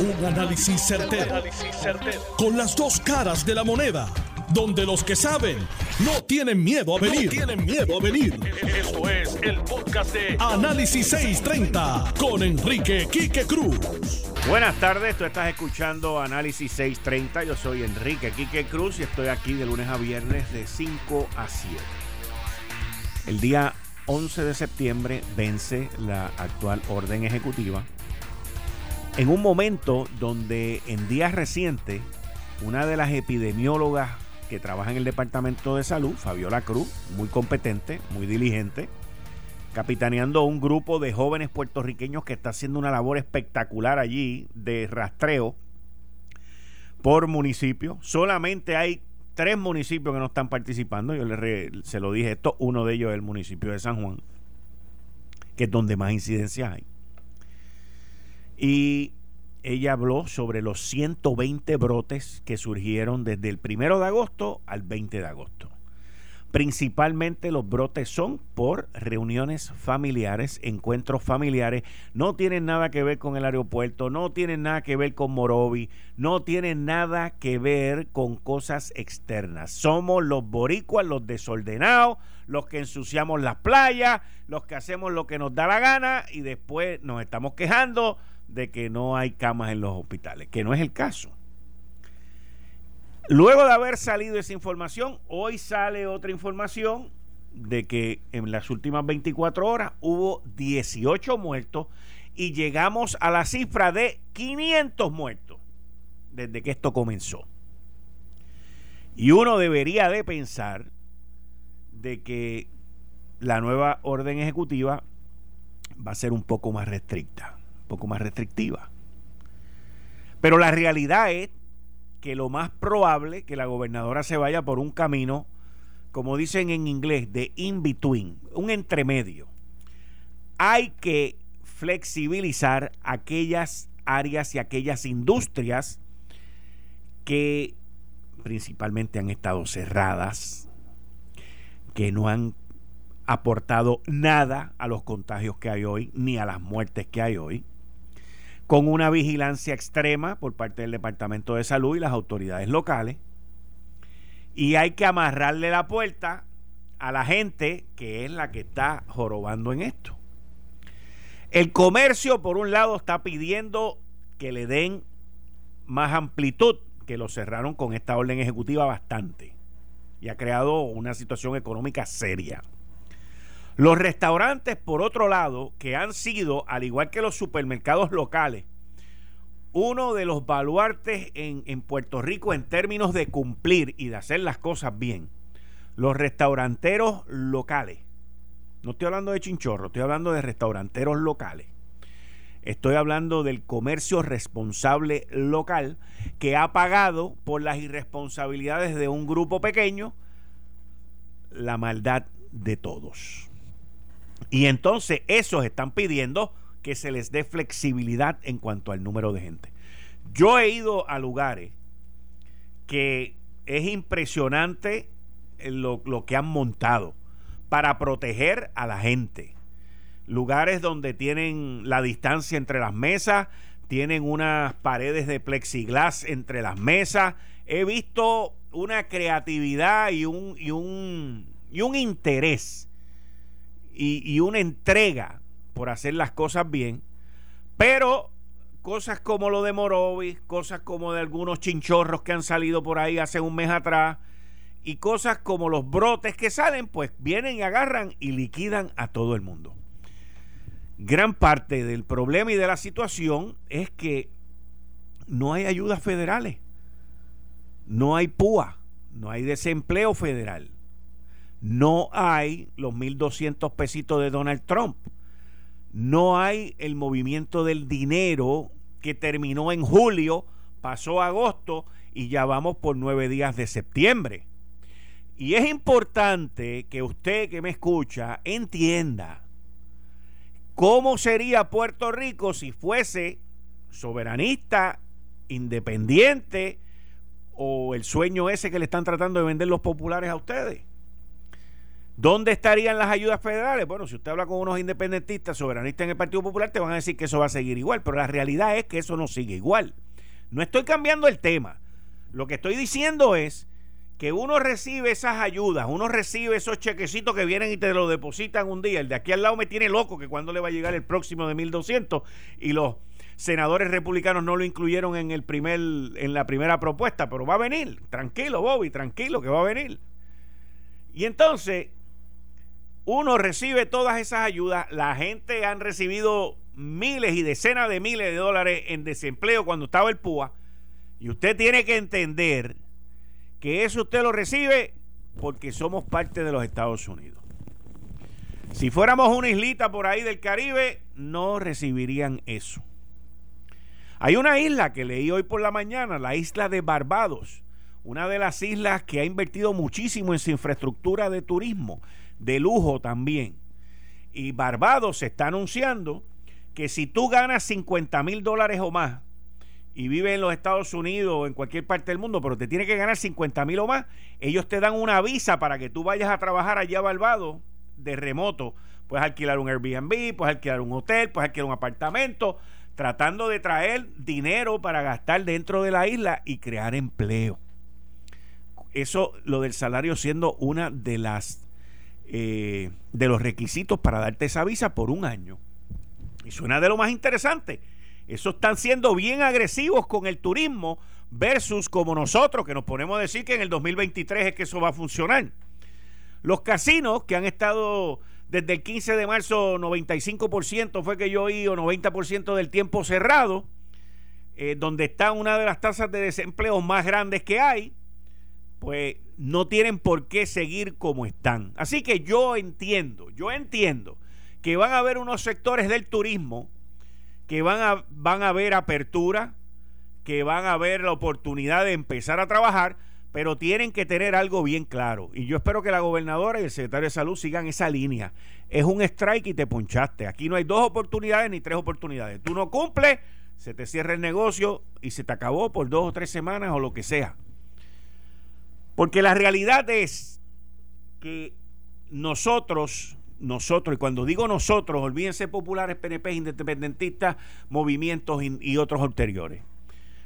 Un análisis certero, Con las dos caras de la moneda. Donde los que saben no tienen miedo a venir. tienen miedo a venir. Esto es el podcast de Análisis 630 con Enrique Quique Cruz. Buenas tardes, tú estás escuchando Análisis 630. Yo soy Enrique Quique Cruz y estoy aquí de lunes a viernes de 5 a 7. El día 11 de septiembre vence la actual orden ejecutiva en un momento donde en días recientes una de las epidemiólogas que trabaja en el Departamento de Salud, Fabiola Cruz, muy competente, muy diligente, capitaneando un grupo de jóvenes puertorriqueños que está haciendo una labor espectacular allí de rastreo por municipio. Solamente hay tres municipios que no están participando. Yo le se lo dije esto, uno de ellos es el municipio de San Juan, que es donde más incidencia hay. Y ella habló sobre los 120 brotes que surgieron desde el primero de agosto al 20 de agosto. Principalmente los brotes son por reuniones familiares, encuentros familiares. No tienen nada que ver con el aeropuerto, no tienen nada que ver con Morovi, no tienen nada que ver con cosas externas. Somos los boricuas, los desordenados, los que ensuciamos las playas, los que hacemos lo que nos da la gana y después nos estamos quejando de que no hay camas en los hospitales, que no es el caso. Luego de haber salido esa información, hoy sale otra información de que en las últimas 24 horas hubo 18 muertos y llegamos a la cifra de 500 muertos desde que esto comenzó. Y uno debería de pensar de que la nueva orden ejecutiva va a ser un poco más restricta poco más restrictiva. Pero la realidad es que lo más probable que la gobernadora se vaya por un camino, como dicen en inglés, de in-between, un entremedio. Hay que flexibilizar aquellas áreas y aquellas industrias que principalmente han estado cerradas, que no han aportado nada a los contagios que hay hoy, ni a las muertes que hay hoy con una vigilancia extrema por parte del Departamento de Salud y las autoridades locales. Y hay que amarrarle la puerta a la gente que es la que está jorobando en esto. El comercio, por un lado, está pidiendo que le den más amplitud, que lo cerraron con esta orden ejecutiva bastante. Y ha creado una situación económica seria. Los restaurantes, por otro lado, que han sido, al igual que los supermercados locales, uno de los baluartes en, Puerto Rico en términos de cumplir y de hacer las cosas bien. Los restauranteros locales. No estoy hablando de chinchorro, estoy hablando de restauranteros locales. Estoy hablando del comercio responsable local que ha pagado por las irresponsabilidades de un grupo pequeño la maldad de todos. Y entonces esos están pidiendo que se les dé flexibilidad en cuanto al número de gente. Yo he ido a lugares que es impresionante lo, lo que han montado para proteger a la gente. Lugares donde tienen la distancia entre las mesas, tienen unas paredes de plexiglas entre las mesas. He visto una creatividad y un, y un, y un interés y, una entrega por hacer las cosas bien, pero cosas como lo de Morovis, cosas como de algunos chinchorros que han salido por ahí hace un mes atrás, y cosas como los brotes que salen, pues vienen y agarran y liquidan a todo el mundo. Gran parte del problema y de la situación es que no hay ayudas federales, no hay PUA, no hay desempleo federal no hay los 1.200 pesitos de Donald Trump. No hay el movimiento del dinero que terminó en julio, pasó agosto y ya vamos por nueve días de septiembre. Y es importante que usted que me escucha entienda cómo sería Puerto Rico si fuese soberanista, independiente o el sueño ese que le están tratando de vender los populares a ustedes ¿Dónde estarían las ayudas federales? Bueno, si usted habla con unos independentistas, soberanistas en el Partido Popular, te van a decir que eso va a seguir igual, pero la realidad es que eso no sigue igual. No estoy cambiando el tema. Lo que estoy diciendo es que uno recibe esas ayudas, uno recibe esos chequecitos que vienen y te lo depositan un día. El de aquí al lado me tiene loco que cuando le va a llegar el próximo de 1200 y los senadores republicanos no lo incluyeron en el primer en la primera propuesta, pero va a venir. Tranquilo, Bobby, tranquilo que va a venir. Y entonces uno recibe todas esas ayudas, la gente han recibido miles y decenas de miles de dólares en desempleo cuando estaba el PUA, y usted tiene que entender que eso usted lo recibe porque somos parte de los Estados Unidos. Si fuéramos una islita por ahí del Caribe, no recibirían eso. Hay una isla que leí hoy por la mañana, la isla de Barbados, una de las islas que ha invertido muchísimo en su infraestructura de turismo de lujo también. Y Barbados se está anunciando que si tú ganas 50 mil dólares o más y vives en los Estados Unidos o en cualquier parte del mundo, pero te tiene que ganar 50 mil o más, ellos te dan una visa para que tú vayas a trabajar allá a Barbados de remoto. Puedes alquilar un Airbnb, puedes alquilar un hotel, puedes alquilar un apartamento, tratando de traer dinero para gastar dentro de la isla y crear empleo. Eso, lo del salario siendo una de las eh, de los requisitos para darte esa visa por un año. Y suena de lo más interesante. Eso están siendo bien agresivos con el turismo versus como nosotros, que nos ponemos a decir que en el 2023 es que eso va a funcionar. Los casinos que han estado desde el 15 de marzo, 95% fue que yo oí, o 90% del tiempo cerrado, eh, donde está una de las tasas de desempleo más grandes que hay, pues no tienen por qué seguir como están. Así que yo entiendo, yo entiendo que van a haber unos sectores del turismo que van a, van a ver apertura, que van a ver la oportunidad de empezar a trabajar, pero tienen que tener algo bien claro. Y yo espero que la gobernadora y el secretario de salud sigan esa línea. Es un strike y te punchaste. Aquí no hay dos oportunidades ni tres oportunidades. Tú no cumples, se te cierra el negocio y se te acabó por dos o tres semanas o lo que sea. Porque la realidad es que nosotros, nosotros, y cuando digo nosotros, olvídense populares, PNP, independentistas, movimientos y, otros ulteriores.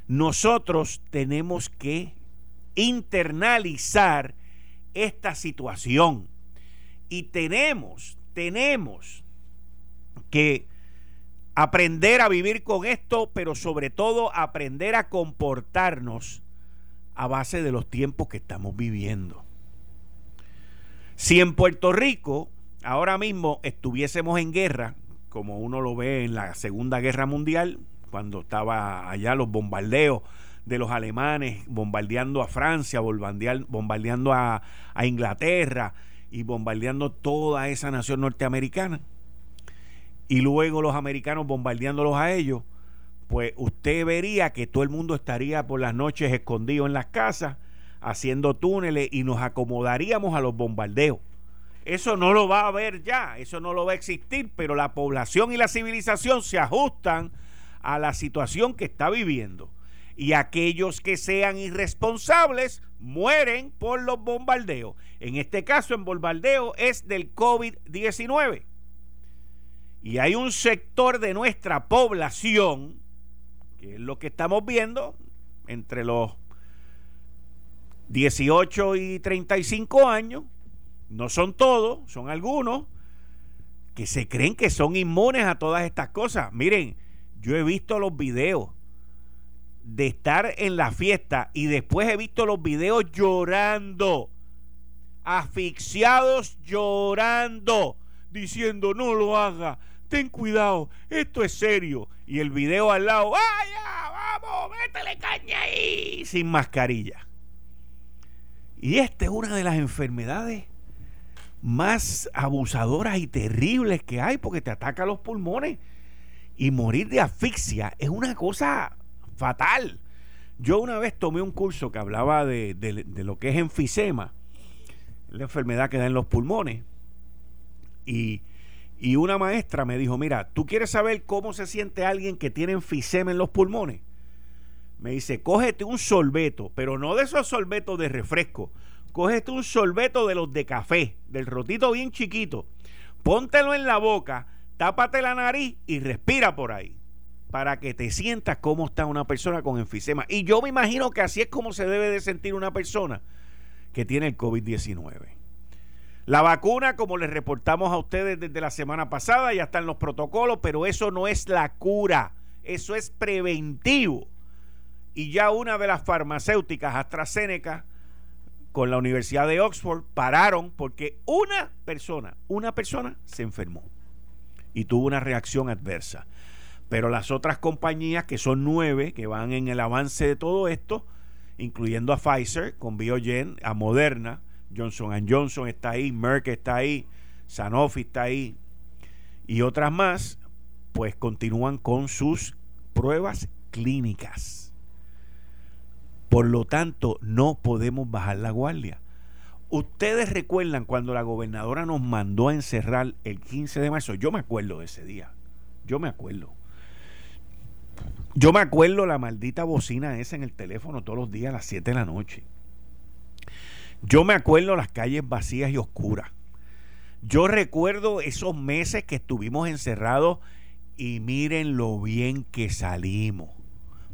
Nosotros tenemos que internalizar esta situación y tenemos, tenemos que aprender a vivir con esto, pero sobre todo aprender a comportarnos a base de los tiempos que estamos viviendo. Si en Puerto Rico ahora mismo estuviésemos en guerra, como uno lo ve en la Segunda Guerra Mundial, cuando estaba allá los bombardeos de los alemanes bombardeando a Francia, bombardeando a, a Inglaterra y bombardeando toda esa nación norteamericana, y luego los americanos bombardeándolos a ellos, pues usted vería que todo el mundo estaría por las noches escondido en las casas, haciendo túneles y nos acomodaríamos a los bombardeos. Eso no lo va a haber ya, eso no lo va a existir, pero la población y la civilización se ajustan a la situación que está viviendo. Y aquellos que sean irresponsables mueren por los bombardeos. En este caso, en bombardeo es del COVID-19. Y hay un sector de nuestra población es lo que estamos viendo entre los 18 y 35 años, no son todos, son algunos, que se creen que son inmunes a todas estas cosas. Miren, yo he visto los videos de estar en la fiesta y después he visto los videos llorando, asfixiados llorando, diciendo no lo haga, ten cuidado, esto es serio. Y el video al lado, vaya, vamos, métele caña ahí, sin mascarilla. Y esta es una de las enfermedades más abusadoras y terribles que hay porque te ataca los pulmones. Y morir de asfixia es una cosa fatal. Yo una vez tomé un curso que hablaba de, de lo que es enfisema, la enfermedad que da en los pulmones. Y y una maestra me dijo, mira, ¿tú quieres saber cómo se siente alguien que tiene enfisema en los pulmones? Me dice, cógete un sorbeto, pero no de esos sorbetos de refresco. cógete un sorbeto de los de café, del rotito bien chiquito, póntelo en la boca, tápate la nariz y respira por ahí para que te sientas cómo está una persona con enfisema. Y yo me imagino que así es como se debe de sentir una persona que tiene el COVID-19. La vacuna, como les reportamos a ustedes desde la semana pasada, ya están los protocolos, pero eso no es la cura, eso es preventivo. Y ya una de las farmacéuticas, AstraZeneca, con la Universidad de Oxford, pararon porque una persona, una persona se enfermó y tuvo una reacción adversa. Pero las otras compañías, que son nueve, que van en el avance de todo esto, incluyendo a Pfizer, con Biogen, a Moderna, Johnson Johnson está ahí, Merck está ahí, Sanofi está ahí, y otras más, pues continúan con sus pruebas clínicas. Por lo tanto, no podemos bajar la guardia. Ustedes recuerdan cuando la gobernadora nos mandó a encerrar el 15 de marzo. Yo me acuerdo de ese día. Yo me acuerdo. Yo me acuerdo la maldita bocina esa en el teléfono todos los días a las 7 de la noche. Yo me acuerdo las calles vacías y oscuras. Yo recuerdo esos meses que estuvimos encerrados y miren lo bien que salimos.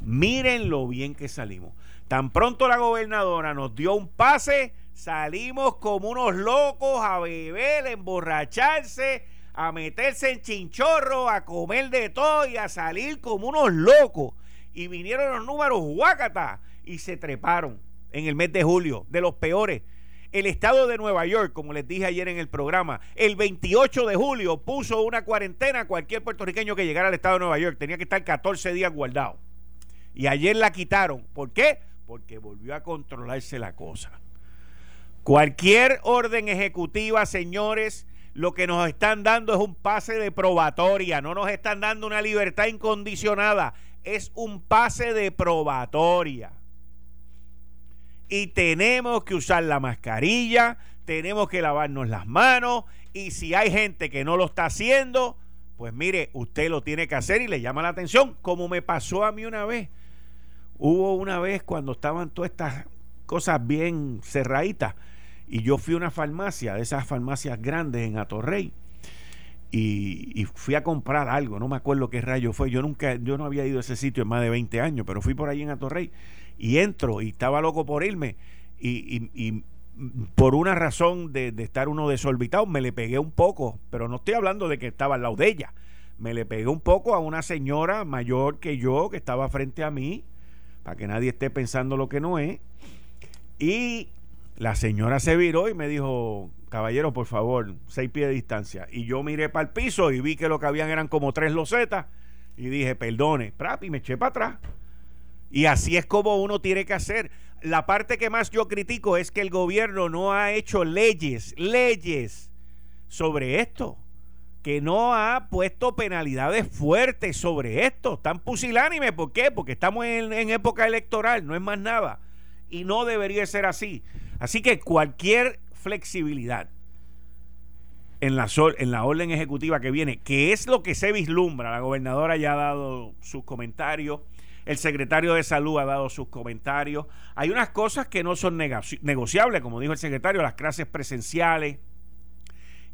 Miren lo bien que salimos. Tan pronto la gobernadora nos dio un pase, salimos como unos locos a beber, a emborracharse, a meterse en chinchorro, a comer de todo y a salir como unos locos. Y vinieron los números guácata y se treparon en el mes de julio, de los peores. El estado de Nueva York, como les dije ayer en el programa, el 28 de julio puso una cuarentena a cualquier puertorriqueño que llegara al estado de Nueva York. Tenía que estar 14 días guardado. Y ayer la quitaron. ¿Por qué? Porque volvió a controlarse la cosa. Cualquier orden ejecutiva, señores, lo que nos están dando es un pase de probatoria. No nos están dando una libertad incondicionada. Es un pase de probatoria y tenemos que usar la mascarilla, tenemos que lavarnos las manos y si hay gente que no lo está haciendo, pues mire, usted lo tiene que hacer y le llama la atención, como me pasó a mí una vez. Hubo una vez cuando estaban todas estas cosas bien cerraditas y yo fui a una farmacia, de esas farmacias grandes en Atorrey. Y, fui a comprar algo, no me acuerdo qué rayo fue, yo nunca, yo no había ido a ese sitio en más de 20 años, pero fui por ahí en Atorrey y entro y estaba loco por irme y, por una razón de, estar uno desorbitado me le pegué un poco, pero no estoy hablando de que estaba al lado de ella, me le pegué un poco a una señora mayor que yo que estaba frente a mí, para que nadie esté pensando lo que no es, y la señora se viró y me dijo, caballero, por favor, seis pies de distancia. Y yo miré para el piso y vi que lo que habían eran como tres losetas y dije, perdone, y me eché para atrás. Y así es como uno tiene que hacer. La parte que más yo critico es que el gobierno no ha hecho leyes, leyes sobre esto. Que no ha puesto penalidades fuertes sobre esto. Están pusilánimes. ¿Por qué? Porque estamos en, en época electoral, no es más nada. Y no debería ser así. Así que cualquier flexibilidad en la, en la orden ejecutiva que viene, que es lo que se vislumbra, la gobernadora ya ha dado sus comentarios el secretario de Salud ha dado sus comentarios. Hay unas cosas que no son negociables, como dijo el secretario, las clases presenciales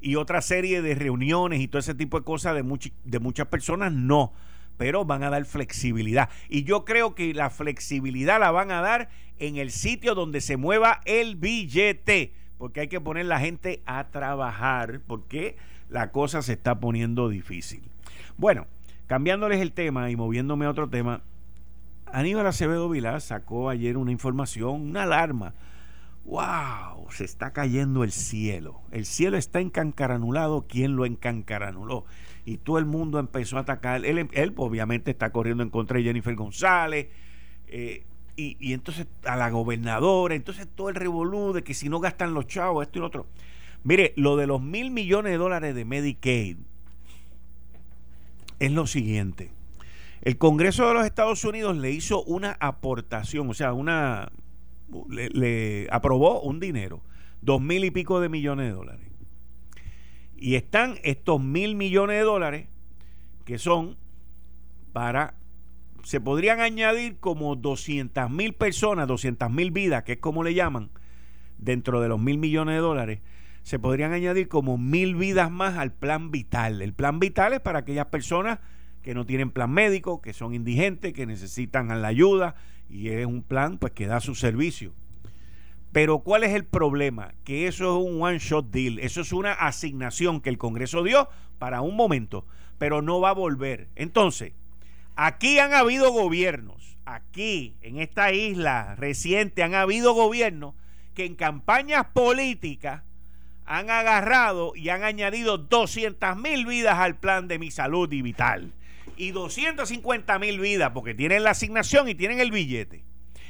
y otra serie de reuniones y todo ese tipo de cosas de, de muchas personas, no. Pero van a dar flexibilidad. Y yo creo que la flexibilidad la van a dar en el sitio donde se mueva el billete. Porque hay que poner la gente a trabajar. Porque la cosa se está poniendo difícil. Bueno, cambiándoles el tema y moviéndome a otro tema, Aníbal Acevedo Vilá sacó ayer una información, una alarma. ¡Wow! Se está cayendo el cielo. El cielo está encancaranulado. ¿Quién lo encancaranuló? Y todo el mundo empezó a atacar. Él, él obviamente está corriendo en contra de Jennifer González. Eh, y, y, entonces a la gobernadora. Entonces todo el revolú de que si no gastan los chavos, esto y lo otro. Mire, lo de los mil millones de dólares de Medicaid es lo siguiente. El Congreso de los Estados Unidos le hizo una aportación, o sea, una le, aprobó un dinero, dos mil y pico de millones de dólares. Y están estos mil millones de dólares que son para, se podrían añadir como 200 mil personas, 200 mil vidas, que es como le llaman, dentro de los mil millones de dólares, se podrían añadir como mil vidas más al plan vital. El plan vital es para aquellas personas que no tienen plan médico, que son indigentes, que necesitan la ayuda y es un plan pues que da su servicio. Pero ¿cuál es el problema? Que eso es un one shot deal, eso es una asignación que el Congreso dio para un momento, pero no va a volver. Entonces, aquí han habido gobiernos, aquí en esta isla reciente han habido gobiernos que en campañas políticas han agarrado y han añadido 200 mil vidas al plan de mi salud y vital. Y 250 mil vidas porque tienen la asignación y tienen el billete.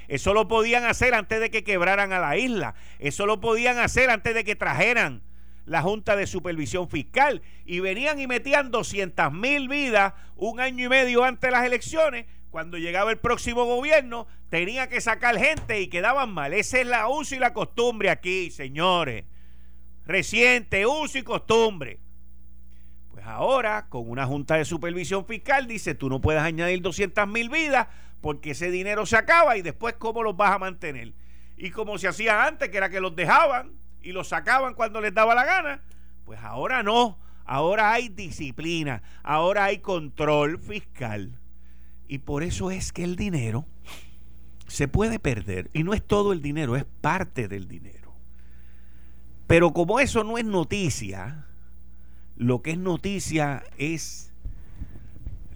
Eso lo podían hacer antes de que quebraran a la isla. Eso lo podían hacer antes de que trajeran la Junta de Supervisión Fiscal. Y venían y metían 200 mil vidas un año y medio antes de las elecciones. Cuando llegaba el próximo gobierno, tenía que sacar gente y quedaban mal. Esa es la uso y la costumbre aquí, señores reciente, uso y costumbre. Pues ahora, con una junta de supervisión fiscal, dice, tú no puedes añadir 200 mil vidas porque ese dinero se acaba y después cómo los vas a mantener. Y como se hacía antes, que era que los dejaban y los sacaban cuando les daba la gana, pues ahora no, ahora hay disciplina, ahora hay control fiscal. Y por eso es que el dinero se puede perder. Y no es todo el dinero, es parte del dinero. Pero como eso no es noticia, lo que es noticia es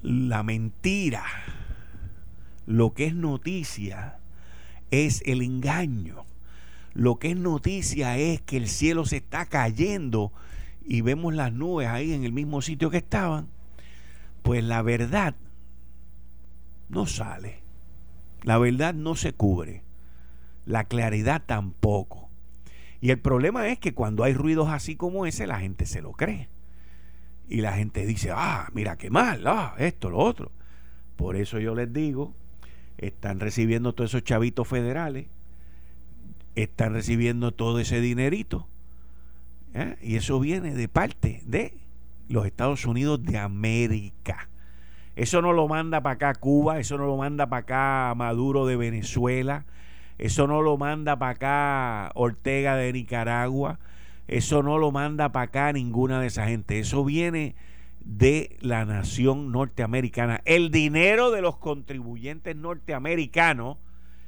la mentira. Lo que es noticia es el engaño. Lo que es noticia es que el cielo se está cayendo y vemos las nubes ahí en el mismo sitio que estaban. Pues la verdad no sale. La verdad no se cubre. La claridad tampoco. Y el problema es que cuando hay ruidos así como ese, la gente se lo cree. Y la gente dice, ah, mira qué mal, ah, esto, lo otro. Por eso yo les digo, están recibiendo todos esos chavitos federales, están recibiendo todo ese dinerito. ¿eh? Y eso viene de parte de los Estados Unidos de América. Eso no lo manda para acá Cuba, eso no lo manda para acá Maduro de Venezuela, eso no lo manda para acá Ortega de Nicaragua. Eso no lo manda para acá ninguna de esa gente. Eso viene de la nación norteamericana. El dinero de los contribuyentes norteamericanos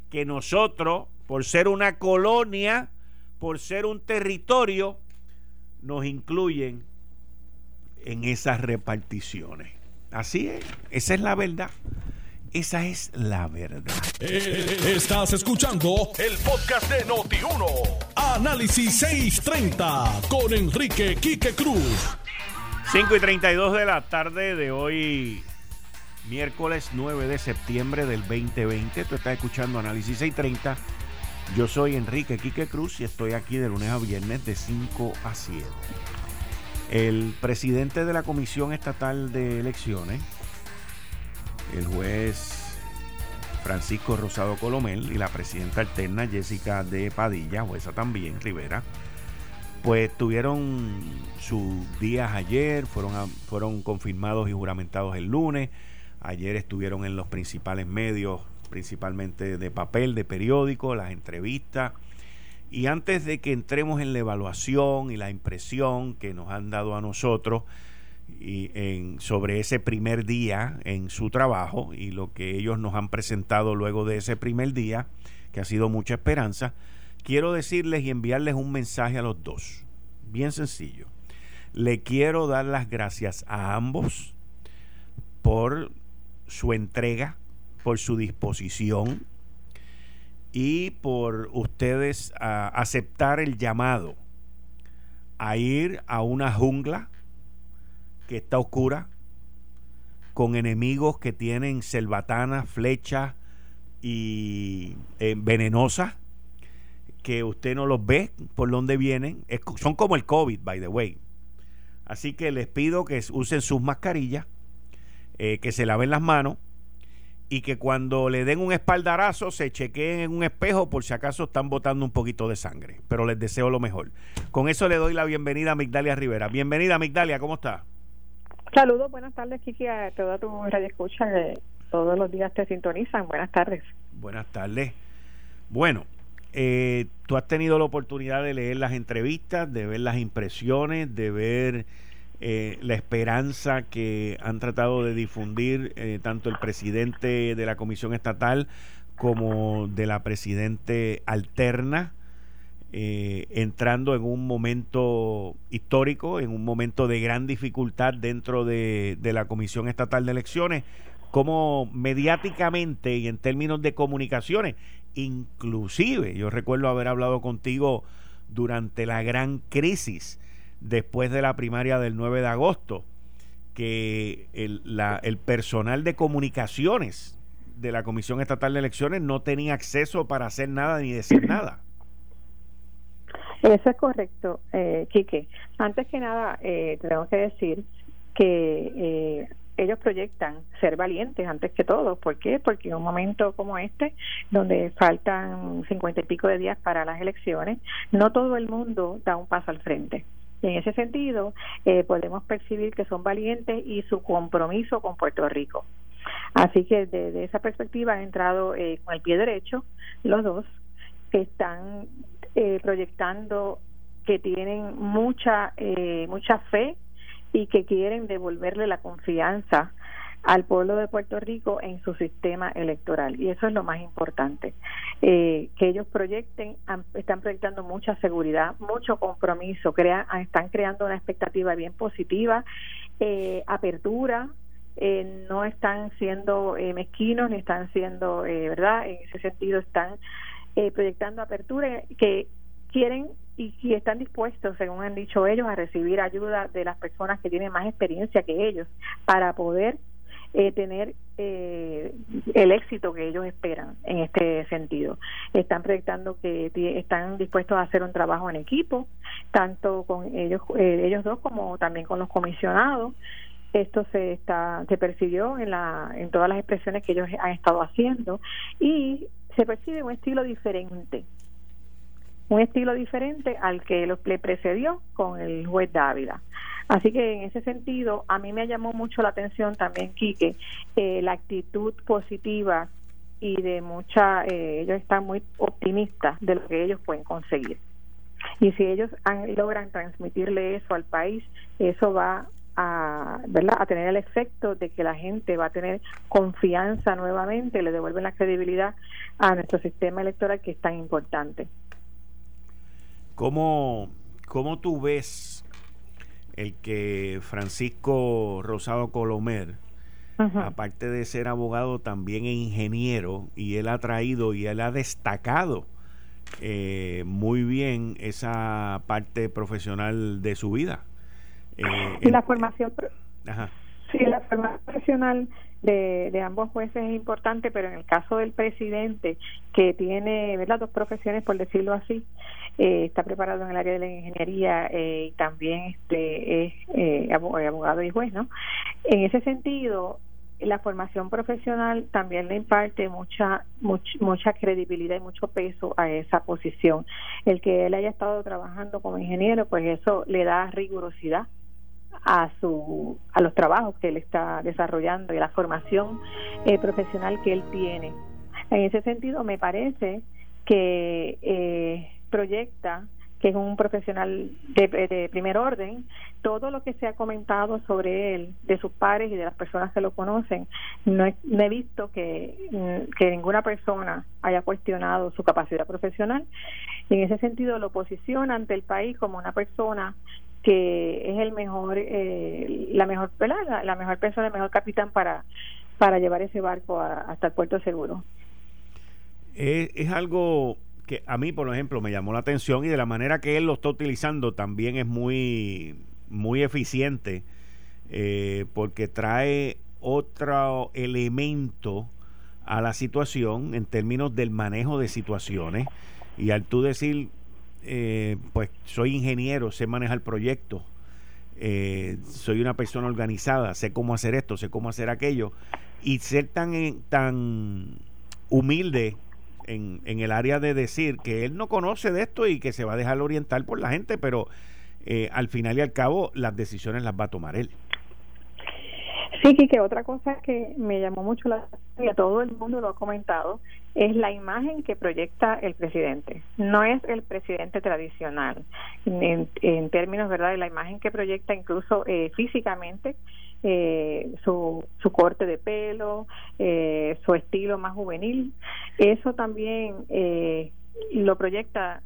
que nosotros, por ser una colonia, por ser un territorio, nos incluyen en esas reparticiones. Así es, esa es la verdad. Esa es la verdad. Eh, estás escuchando el podcast de Noti1. Análisis 630 con Enrique Quique Cruz. 5 y 32 de la tarde de hoy, miércoles 9 de septiembre del 2020. Tú estás escuchando Análisis 630. Yo soy Enrique Quique Cruz y estoy aquí de lunes a viernes de 5 a 7. El presidente de la Comisión Estatal de Elecciones el juez Francisco Rosado Colomel y la presidenta alterna Jessica de Padilla, jueza también, Rivera, pues tuvieron sus días ayer, fueron, fueron confirmados y juramentados el lunes, ayer estuvieron en los principales medios, principalmente de papel, de periódico, las entrevistas, y antes de que entremos en la evaluación y la impresión que nos han dado a nosotros, y sobre ese primer día en su trabajo y lo que ellos nos han presentado luego de ese primer día, que ha sido mucha esperanza, quiero decirles y enviarles un mensaje a los dos. Bien sencillo. Le quiero dar las gracias a ambos por su entrega, por su disposición y por ustedes aceptar el llamado a ir a una jungla que está oscura, con enemigos que tienen selvatanas, flechas y eh, venenosas, que usted no los ve por dónde vienen. son como el COVID, by the way. Así que les pido que usen sus mascarillas, eh, que se laven las manos y que cuando le den un espaldarazo se chequeen en un espejo por si acaso están botando un poquito de sangre. Pero les deseo lo mejor. Con eso le doy la bienvenida a Migdalia Rivera. Bienvenida, Migdalia, ¿cómo está? Saludos, buenas tardes, Kiki, a toda tu radio escucha que todos los días te sintonizan. Buenas tardes. Buenas tardes. Bueno, eh, tú has tenido la oportunidad de leer las entrevistas, de ver las impresiones, de ver eh, la esperanza que han tratado de difundir eh, tanto el presidente de la Comisión Estatal como de la presidente alterna, entrando en un momento histórico, en un momento de gran dificultad dentro de, la Comisión Estatal de Elecciones, como mediáticamente y en términos de comunicaciones Inclusive, yo recuerdo haber hablado contigo durante la gran crisis después de la primaria del 9 de agosto, que el, el personal de comunicaciones de la Comisión Estatal de Elecciones no tenía acceso para hacer nada ni decir nada. Eso es correcto, eh, Quique. Antes que nada, eh, tengo que decir que eh, ellos proyectan ser valientes antes que todo. ¿Por qué? Porque en un momento como este, donde faltan cincuenta y pico de días para las elecciones, no todo el mundo da un paso al frente. en ese sentido, eh, podemos percibir que son valientes y su compromiso con Puerto Rico. Así que desde esa perspectiva han entrado eh, con el pie derecho los dos, que están eh, proyectando que tienen mucha mucha fe y que quieren devolverle la confianza al pueblo de Puerto Rico en su sistema electoral. Y eso es lo más importante eh, que ellos proyecten están proyectando mucha seguridad mucho compromiso crean están creando una expectativa bien positiva eh, apertura eh, no están siendo mezquinos ni están siendo verdad en ese sentido están proyectando apertura que quieren y, están dispuestos, según han dicho ellos, a recibir ayuda de las personas que tienen más experiencia que ellos para poder eh, tener eh, el éxito que ellos esperan en este sentido. Están proyectando que están dispuestos a hacer un trabajo en equipo, tanto con ellos, eh, ellos dos como también con los comisionados. Esto se está se percibió en la en todas las expresiones que ellos han estado haciendo y se percibe un estilo diferente un estilo diferente al que le precedió con el juez Dávila. Así que en ese sentido, a mí me llamó mucho la atención también, Quique, eh, la actitud positiva y de mucha, eh, ellos están muy optimistas de lo que ellos pueden conseguir. Y si ellos logran transmitirle eso al país, eso va a, ¿verdad? a tener el efecto de que la gente va a tener confianza nuevamente, le devuelven la credibilidad a nuestro sistema electoral que es tan importante. ¿Cómo, ¿Cómo tú ves el que Francisco Rosado Colomer, aparte de ser abogado, también es ingeniero y él ha traído y él ha destacado eh, muy bien esa parte profesional de su vida? Eh, y la formación. Sí, la formación profesional de, de, ambos jueces es importante, pero en el caso del presidente, que tiene ¿verdad? dos profesiones, por decirlo así, eh, está preparado en el área de la ingeniería eh, y también este, es eh, abogado y juez, ¿no? En ese sentido, la formación profesional también le imparte mucha, mucha credibilidad y mucho peso a esa posición. El que él haya estado trabajando como ingeniero, pues eso le da rigurosidad a su a los trabajos que él está desarrollando y la formación profesional que él tiene. En ese sentido, me parece que eh, proyecta que es un profesional de, primer orden, todo lo que se ha comentado sobre él, de sus pares y de las personas que lo conocen, no he, visto que, mm, que, ninguna persona haya cuestionado su capacidad profesional. en ese sentido lo posiciona ante el país como una persona que es el mejor, eh, la mejor, la, la, mejor persona, el mejor capitán para, para llevar ese barco hasta el puerto seguro. es algo a mí, por ejemplo, me llamó la atención y de la manera que él lo está utilizando también es muy, muy eficiente eh, porque trae otro elemento a la situación en términos del manejo de situaciones y al tú decir eh, pues soy ingeniero sé manejar proyectos eh, soy una persona organizada sé cómo hacer esto sé cómo hacer aquello y ser tan tan humilde en, el área de decir que él no conoce de esto y que se va a dejar orientar por la gente, pero eh, al final y al cabo las decisiones las va a tomar él. Sí, que otra cosa que me llamó mucho la atención y a todo el mundo lo ha comentado es la imagen que proyecta el presidente. No es el presidente tradicional en, términos, ¿verdad?, de la imagen que proyecta incluso eh, físicamente. Eh, su, su corte de pelo, eh, su estilo más juvenil, eso también eh, lo proyecta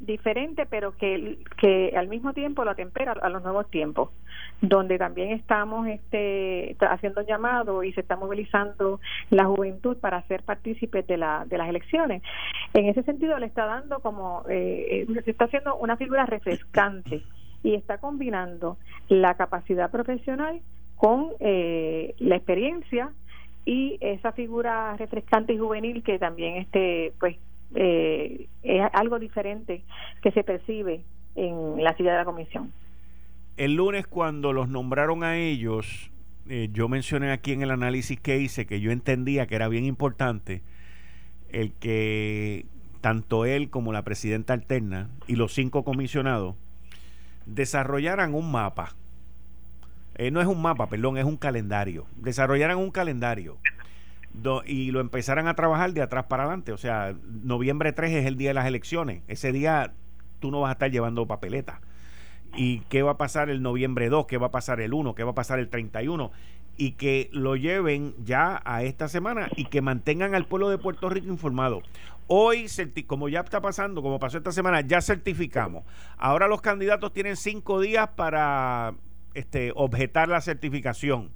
diferente, pero que, que al mismo tiempo lo atempera a los nuevos tiempos, donde también estamos este, haciendo llamado y se está movilizando la juventud para ser partícipes de, la, de las elecciones. En ese sentido, le está dando como, eh, eh, se está haciendo una figura refrescante y está combinando la capacidad profesional con eh, la experiencia y esa figura refrescante y juvenil que también este pues eh, es algo diferente que se percibe en la silla de la comisión. El lunes cuando los nombraron a ellos, eh, yo mencioné aquí en el análisis que hice que yo entendía que era bien importante el que tanto él como la presidenta alterna y los cinco comisionados desarrollaran un mapa. Eh, no es un mapa, perdón, es un calendario. Desarrollaran un calendario y lo empezaran a trabajar de atrás para adelante. O sea, noviembre 3 es el día de las elecciones. Ese día tú no vas a estar llevando papeleta. ¿Y qué va a pasar el noviembre 2? ¿Qué va a pasar el 1? ¿Qué va a pasar el 31? Y que lo lleven ya a esta semana y que mantengan al pueblo de Puerto Rico informado. Hoy, como ya está pasando, como pasó esta semana, ya certificamos. Ahora los candidatos tienen cinco días para este, objetar la certificación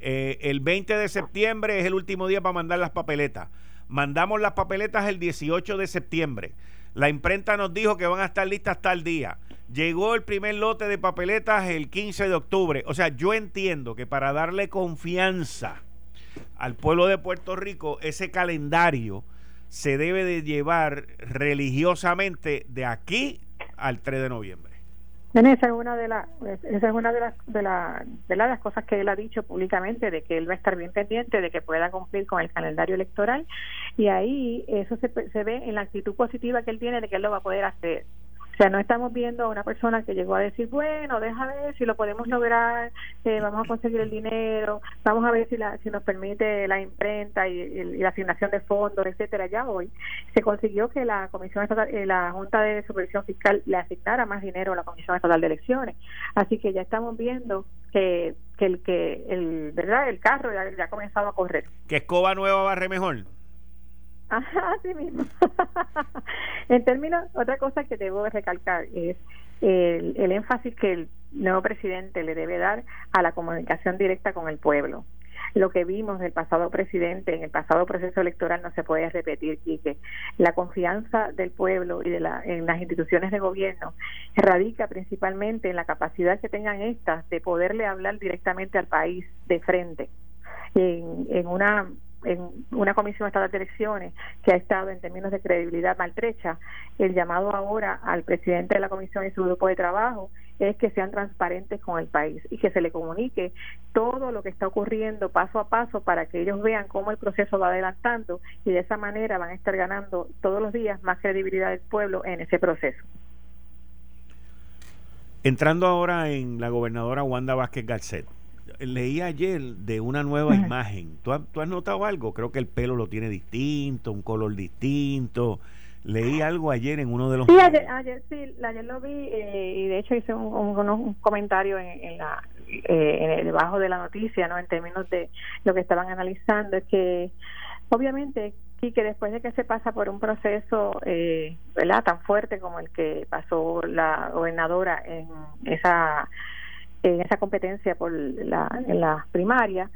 eh, el 20 de septiembre es el último día para mandar las papeletas. Mandamos las papeletas el 18 de septiembre. La imprenta nos dijo que van a estar listas tal día. Llegó el primer lote de papeletas el 15 de octubre. O sea, yo entiendo que para darle confianza al pueblo de Puerto Rico, ese calendario se debe de llevar religiosamente de aquí al 3 de noviembre esa es una de las esa es una de las de, la, de las cosas que él ha dicho públicamente de que él va a estar bien pendiente de que pueda cumplir con el calendario electoral. Y ahí eso se, se ve en la actitud positiva que él tiene de que él lo va a poder hacer sea, no estamos viendo a una persona que llegó a decir, bueno, deja ver si lo podemos lograr, eh, vamos a conseguir el dinero, vamos a ver si, la, si nos permite la imprenta y, la asignación de fondos, etcétera. Ya hoy se consiguió que la Comisión Estatal, eh, la Junta de Supervisión Fiscal le asignara más dinero a la Comisión Estatal de Elecciones. Así que ya estamos viendo que, que el que el verdad el carro ya, ya ha comenzado a correr. ¿Qué escoba nueva barre mejor? Ajá, mismo. en términos, otra cosa que debo recalcar es el, el énfasis que el nuevo presidente le debe dar a la comunicación directa con el pueblo lo que vimos del pasado presidente en el pasado proceso electoral no se puede repetir, que La confianza del pueblo y de la, en las instituciones de gobierno radica principalmente en la capacidad que tengan estas de poderle hablar directamente al país de frente. En, en una en una comisión estatal de elecciones que ha estado en términos de credibilidad maltrecha, el llamado ahora al presidente de la comisión y su grupo de trabajo es que sean transparentes con el país y que se le comunique todo lo que está ocurriendo paso a paso para que ellos vean cómo el proceso va adelantando y de esa manera van a estar ganando todos los días más credibilidad del pueblo en ese proceso. Entrando ahora en la gobernadora Wanda Vázquez Garcet, leí ayer de una nueva imagen. ¿Tú has, notado algo? Creo que el pelo lo tiene distinto, un color distinto. Leí algo ayer en uno de los... Sí, ayer, ayer sí, ayer lo vi eh, y de hecho hice un, un, comentario en, la eh, en debajo de la noticia, ¿no? En términos de lo que estaban analizando, es que obviamente y que después de que se pasa por un proceso eh, ¿verdad? tan fuerte como el que pasó la gobernadora en esa en esa competencia por la, en las primarias,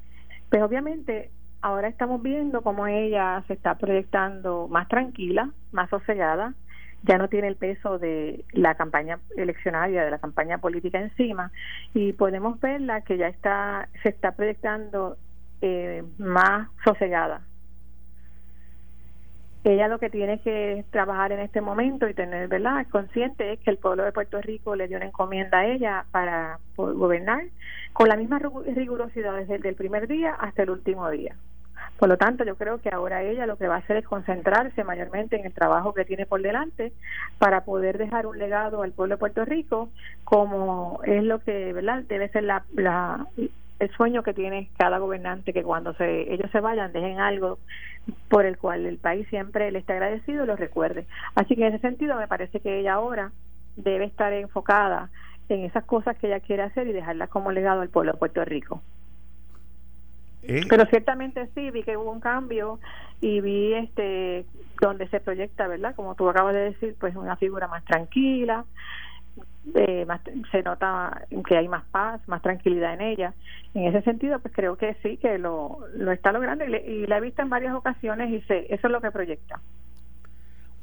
pues obviamente ahora estamos viendo cómo ella se está proyectando más tranquila, más sosegada, ya no tiene el peso de la campaña eleccionaria, de la campaña política encima, y podemos verla que ya está, se está proyectando eh, más sosegada, ella lo que tiene que trabajar en este momento y tener verdad consciente es que el pueblo de Puerto Rico le dio una encomienda a ella para gobernar con la misma rigurosidad desde el primer día hasta el último día. Por lo tanto, yo creo que ahora ella lo que va a hacer es concentrarse mayormente en el trabajo que tiene por delante para poder dejar un legado al pueblo de Puerto Rico como es lo que, ¿verdad? Debe ser la, la el sueño que tiene cada gobernante que cuando se, ellos se vayan dejen algo por el cual el país siempre le esté agradecido y lo recuerde. Así que en ese sentido me parece que ella ahora debe estar enfocada en esas cosas que ella quiere hacer y dejarlas como legado al pueblo de Puerto Rico. Eh. Pero ciertamente sí, vi que hubo un cambio y vi este donde se proyecta, ¿verdad? Como tú acabas de decir, pues una figura más tranquila, eh, se nota que hay más paz, más tranquilidad en ella. En ese sentido, pues creo que sí, que lo, lo está logrando y, la he visto en varias ocasiones y sé, eso es lo que proyecta.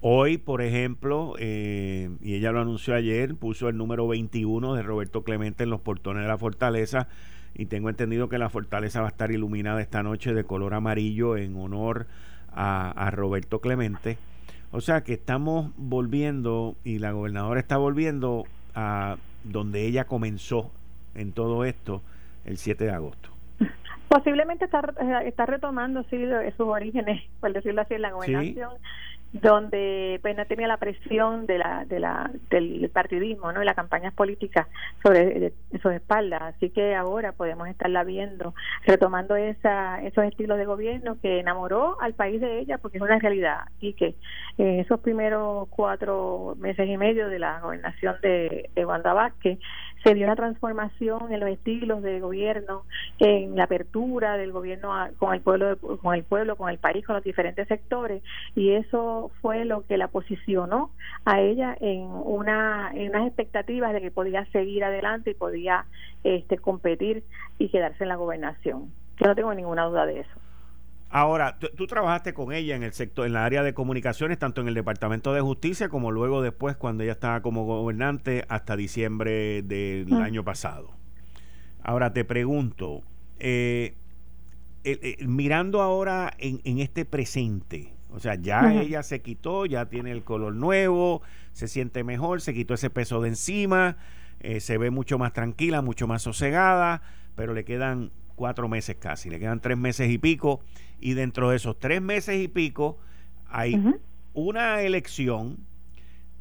Hoy, por ejemplo, eh, y ella lo anunció ayer, puso el número 21 de Roberto Clemente en los portones de la fortaleza y tengo entendido que la fortaleza va a estar iluminada esta noche de color amarillo en honor a, a Roberto Clemente. O sea que estamos volviendo y la gobernadora está volviendo a donde ella comenzó en todo esto el 7 de agosto. Posiblemente está, está retomando sí, sus orígenes, por decirlo así, en la gobernación donde pues tenía la presión de la, de la del partidismo no y las campañas políticas sobre sus espaldas. Así que ahora podemos estarla viendo retomando esa esos estilos de gobierno que enamoró al país de ella porque es una realidad y que en esos primeros cuatro meses y medio de la gobernación de, de Wanda Vázquez se dio una transformación en los estilos de gobierno, en la apertura del gobierno con el pueblo, con el pueblo, con el país, con los diferentes sectores, y eso fue lo que la posicionó a ella en una en unas expectativas de que podía seguir adelante y podía este competir y quedarse en la gobernación. Yo no tengo ninguna duda de eso. Ahora, tú, trabajaste con ella en el sector, en la área de comunicaciones, tanto en el Departamento de Justicia como luego después cuando ella estaba como gobernante hasta diciembre del mm. año pasado. Ahora te pregunto, eh, mirando ahora en, este presente, o sea, ya ella se quitó, ya tiene el color nuevo, se siente mejor, se quitó ese peso de encima, eh, se ve mucho más tranquila, mucho más sosegada, pero le quedan cuatro meses casi, le quedan tres meses y pico, y dentro de esos tres meses y pico hay una elección,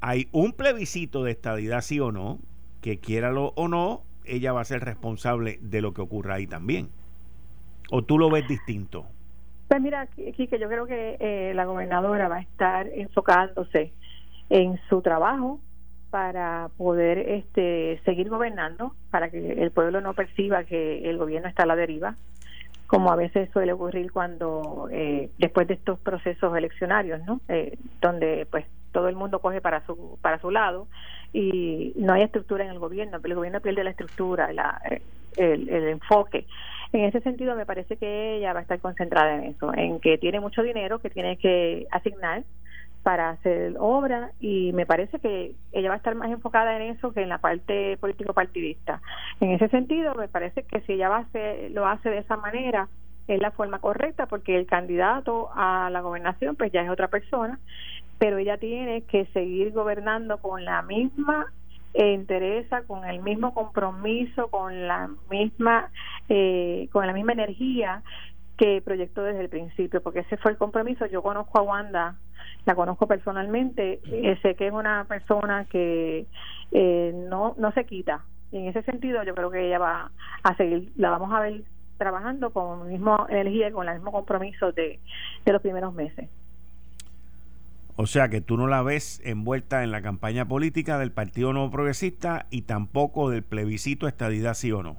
hay un plebiscito de estadidad sí o no, que quiéralo o no, ella va a ser responsable de lo que ocurra ahí también. ¿O tú lo ves distinto? Pues mira, que yo creo que eh, la gobernadora va a estar enfocándose en su trabajo, para poder este, seguir gobernando, para que el pueblo no perciba que el gobierno está a la deriva, como a veces suele ocurrir cuando eh, después de estos procesos eleccionarios, ¿no? Eh, donde pues todo el mundo coge para su para su lado y no hay estructura en el gobierno, el gobierno pierde la estructura, la, el, el enfoque. En ese sentido, me parece que ella va a estar concentrada en eso, en que tiene mucho dinero que tiene que asignar para hacer obra y me parece que ella va a estar más enfocada en eso que en la parte político partidista. En ese sentido, me parece que si ella va a hacer, lo hace de esa manera es la forma correcta porque el candidato a la gobernación pues ya es otra persona, pero ella tiene que seguir gobernando con la misma interesa con el mismo compromiso, con la misma eh, con la misma energía que proyectó desde el principio, porque ese fue el compromiso. Yo conozco a Wanda la conozco personalmente, eh, sé que es una persona que eh, no, no se quita. Y en ese sentido yo creo que ella va a seguir, la vamos a ver trabajando con la misma energía y con el mismo compromiso de, de los primeros meses. O sea que tú no la ves envuelta en la campaña política del Partido Nuevo Progresista y tampoco del plebiscito estadidad sí o no.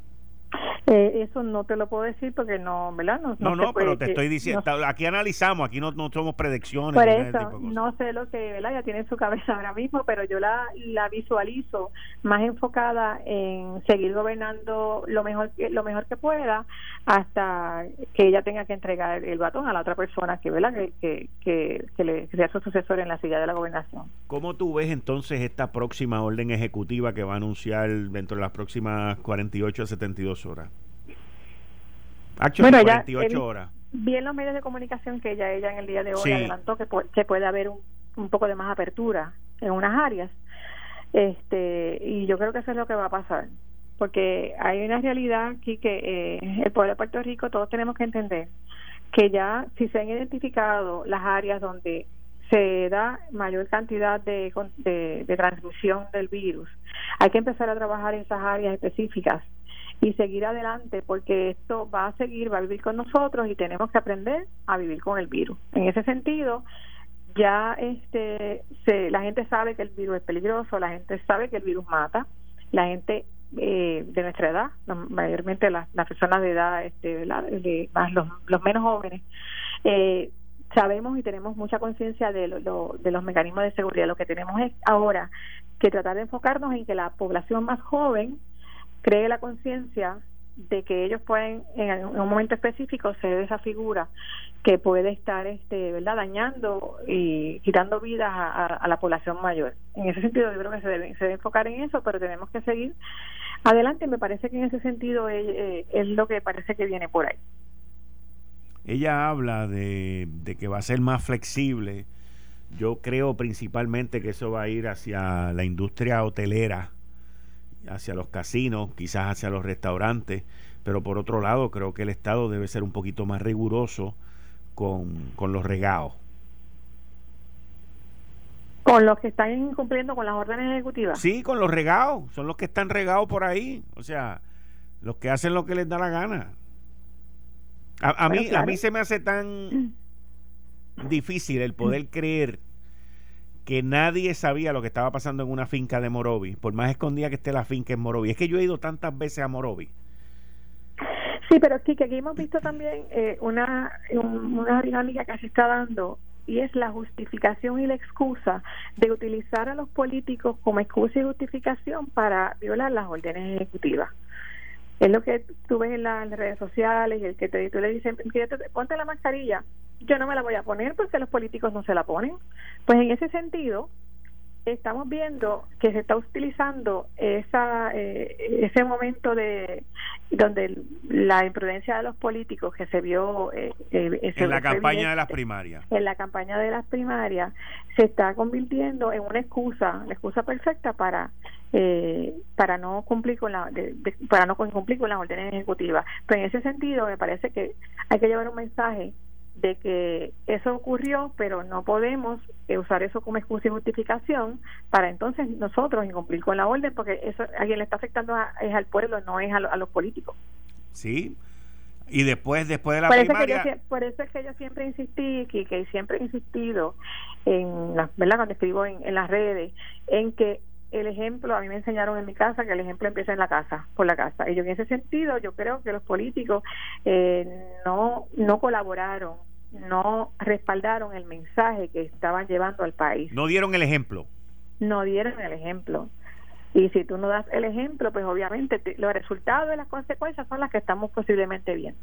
Eh, eso no te lo puedo decir porque no, ¿verdad? No, no, no, pero te estoy diciendo, aquí analizamos, aquí no, no somos predicciones. Por eso, no sé lo que, ¿verdad? Ya tiene en su cabeza ahora mismo, pero yo la, la visualizo más enfocada en seguir gobernando lo mejor, lo mejor que pueda hasta que ella tenga que entregar el batón a la otra persona que, ¿verdad? Que, que, que, le sea su sucesor en la silla de la gobernación. ¿Cómo tú ves entonces esta próxima orden ejecutiva que va a anunciar dentro de las próximas 48 a 72 horas? Bueno, 48 horas. Vi en los medios de comunicación que ella, ella en el día de hoy adelantó que, que puede haber un, un poco de más apertura en unas áreas. este Y yo creo que eso es lo que va a pasar. Porque hay una realidad aquí que eh, el pueblo de Puerto Rico, todos tenemos que entender que ya si se han identificado las áreas donde se da mayor cantidad de, de, de transmisión del virus, hay que empezar a trabajar en esas áreas específicas y seguir adelante porque esto va a seguir, va a vivir con nosotros y tenemos que aprender a vivir con el virus. En ese sentido, ya este se, la gente sabe que el virus es peligroso, la gente sabe que el virus mata, la gente eh, de nuestra edad, mayormente las, personas de edad, este, más los, los menos jóvenes, eh, sabemos y tenemos mucha conciencia de, de los mecanismos de seguridad. Lo que tenemos es ahora que tratar de enfocarnos en que la población más joven cree la conciencia de que ellos pueden en un momento específico ser esa figura que puede estar este verdad dañando y quitando vidas a, la población mayor. En ese sentido yo creo que se debe, se debe enfocar en eso pero tenemos que seguir adelante. Me parece que en ese sentido es, eh, es lo que parece que viene por ahí. Ella habla de, de que va a ser más flexible. Yo creo principalmente que eso va a ir hacia la industria hotelera hacia los casinos, quizás hacia los restaurantes, pero por otro lado creo que el Estado debe ser un poquito más riguroso con, con los regados. ¿Con los que están incumpliendo con las órdenes ejecutivas? Sí, con los regados, son los que están regados por ahí, o sea, los que hacen lo que les da la gana. A, mí, a mí se me hace tan difícil el poder creer que nadie sabía lo que estaba pasando en una finca de Morovi, por más escondida que esté la finca en Morovi. Es que yo he ido tantas veces a Morovi. Sí, pero sí que aquí hemos visto también eh, una, dinámica que se está dando y es la justificación y la excusa de utilizar a los políticos como excusa y justificación para violar las órdenes ejecutivas. Es lo que tú ves en, las redes sociales el que te, tú le dicen, ponte la mascarilla, yo no me la voy a poner porque los políticos no se la ponen. Pues en ese sentido, estamos viendo que se está utilizando esa eh, ese momento de donde la imprudencia de los políticos que se vio eh, eh, en la campaña de las primarias en la campaña de las primarias se está convirtiendo en una excusa la excusa perfecta para para no cumplir con la para no cumplir con las órdenes ejecutivas pero en ese sentido me parece que hay que llevar un mensaje de que eso ocurrió, pero no podemos eh, usar eso como excusa y justificación para entonces nosotros incumplir con la orden, porque eso a quien le está afectando es al pueblo, no es a, los políticos. Sí, y después después de la primaria por eso es que yo siempre insistí que, que siempre he insistido en la verdad cuando escribo en, las redes en que el ejemplo a mí me enseñaron en mi casa que el ejemplo empieza en la casa por la casa. Y yo en ese sentido yo creo que los políticos eh, no no colaboraron no respaldaron el mensaje que estaban llevando al país. No dieron el ejemplo. No dieron el ejemplo. Y si tú no das el ejemplo, pues obviamente los resultados de las consecuencias son las que estamos posiblemente viendo.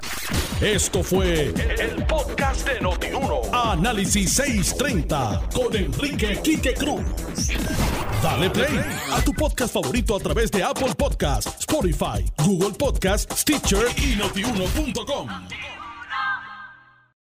Esto fue el, podcast de Notiuno. Análisis 630 con Enrique Quique Cruz. Dale play a tu podcast favorito a través de Apple Podcasts, Spotify, Google Podcasts, Stitcher y notiuno.com.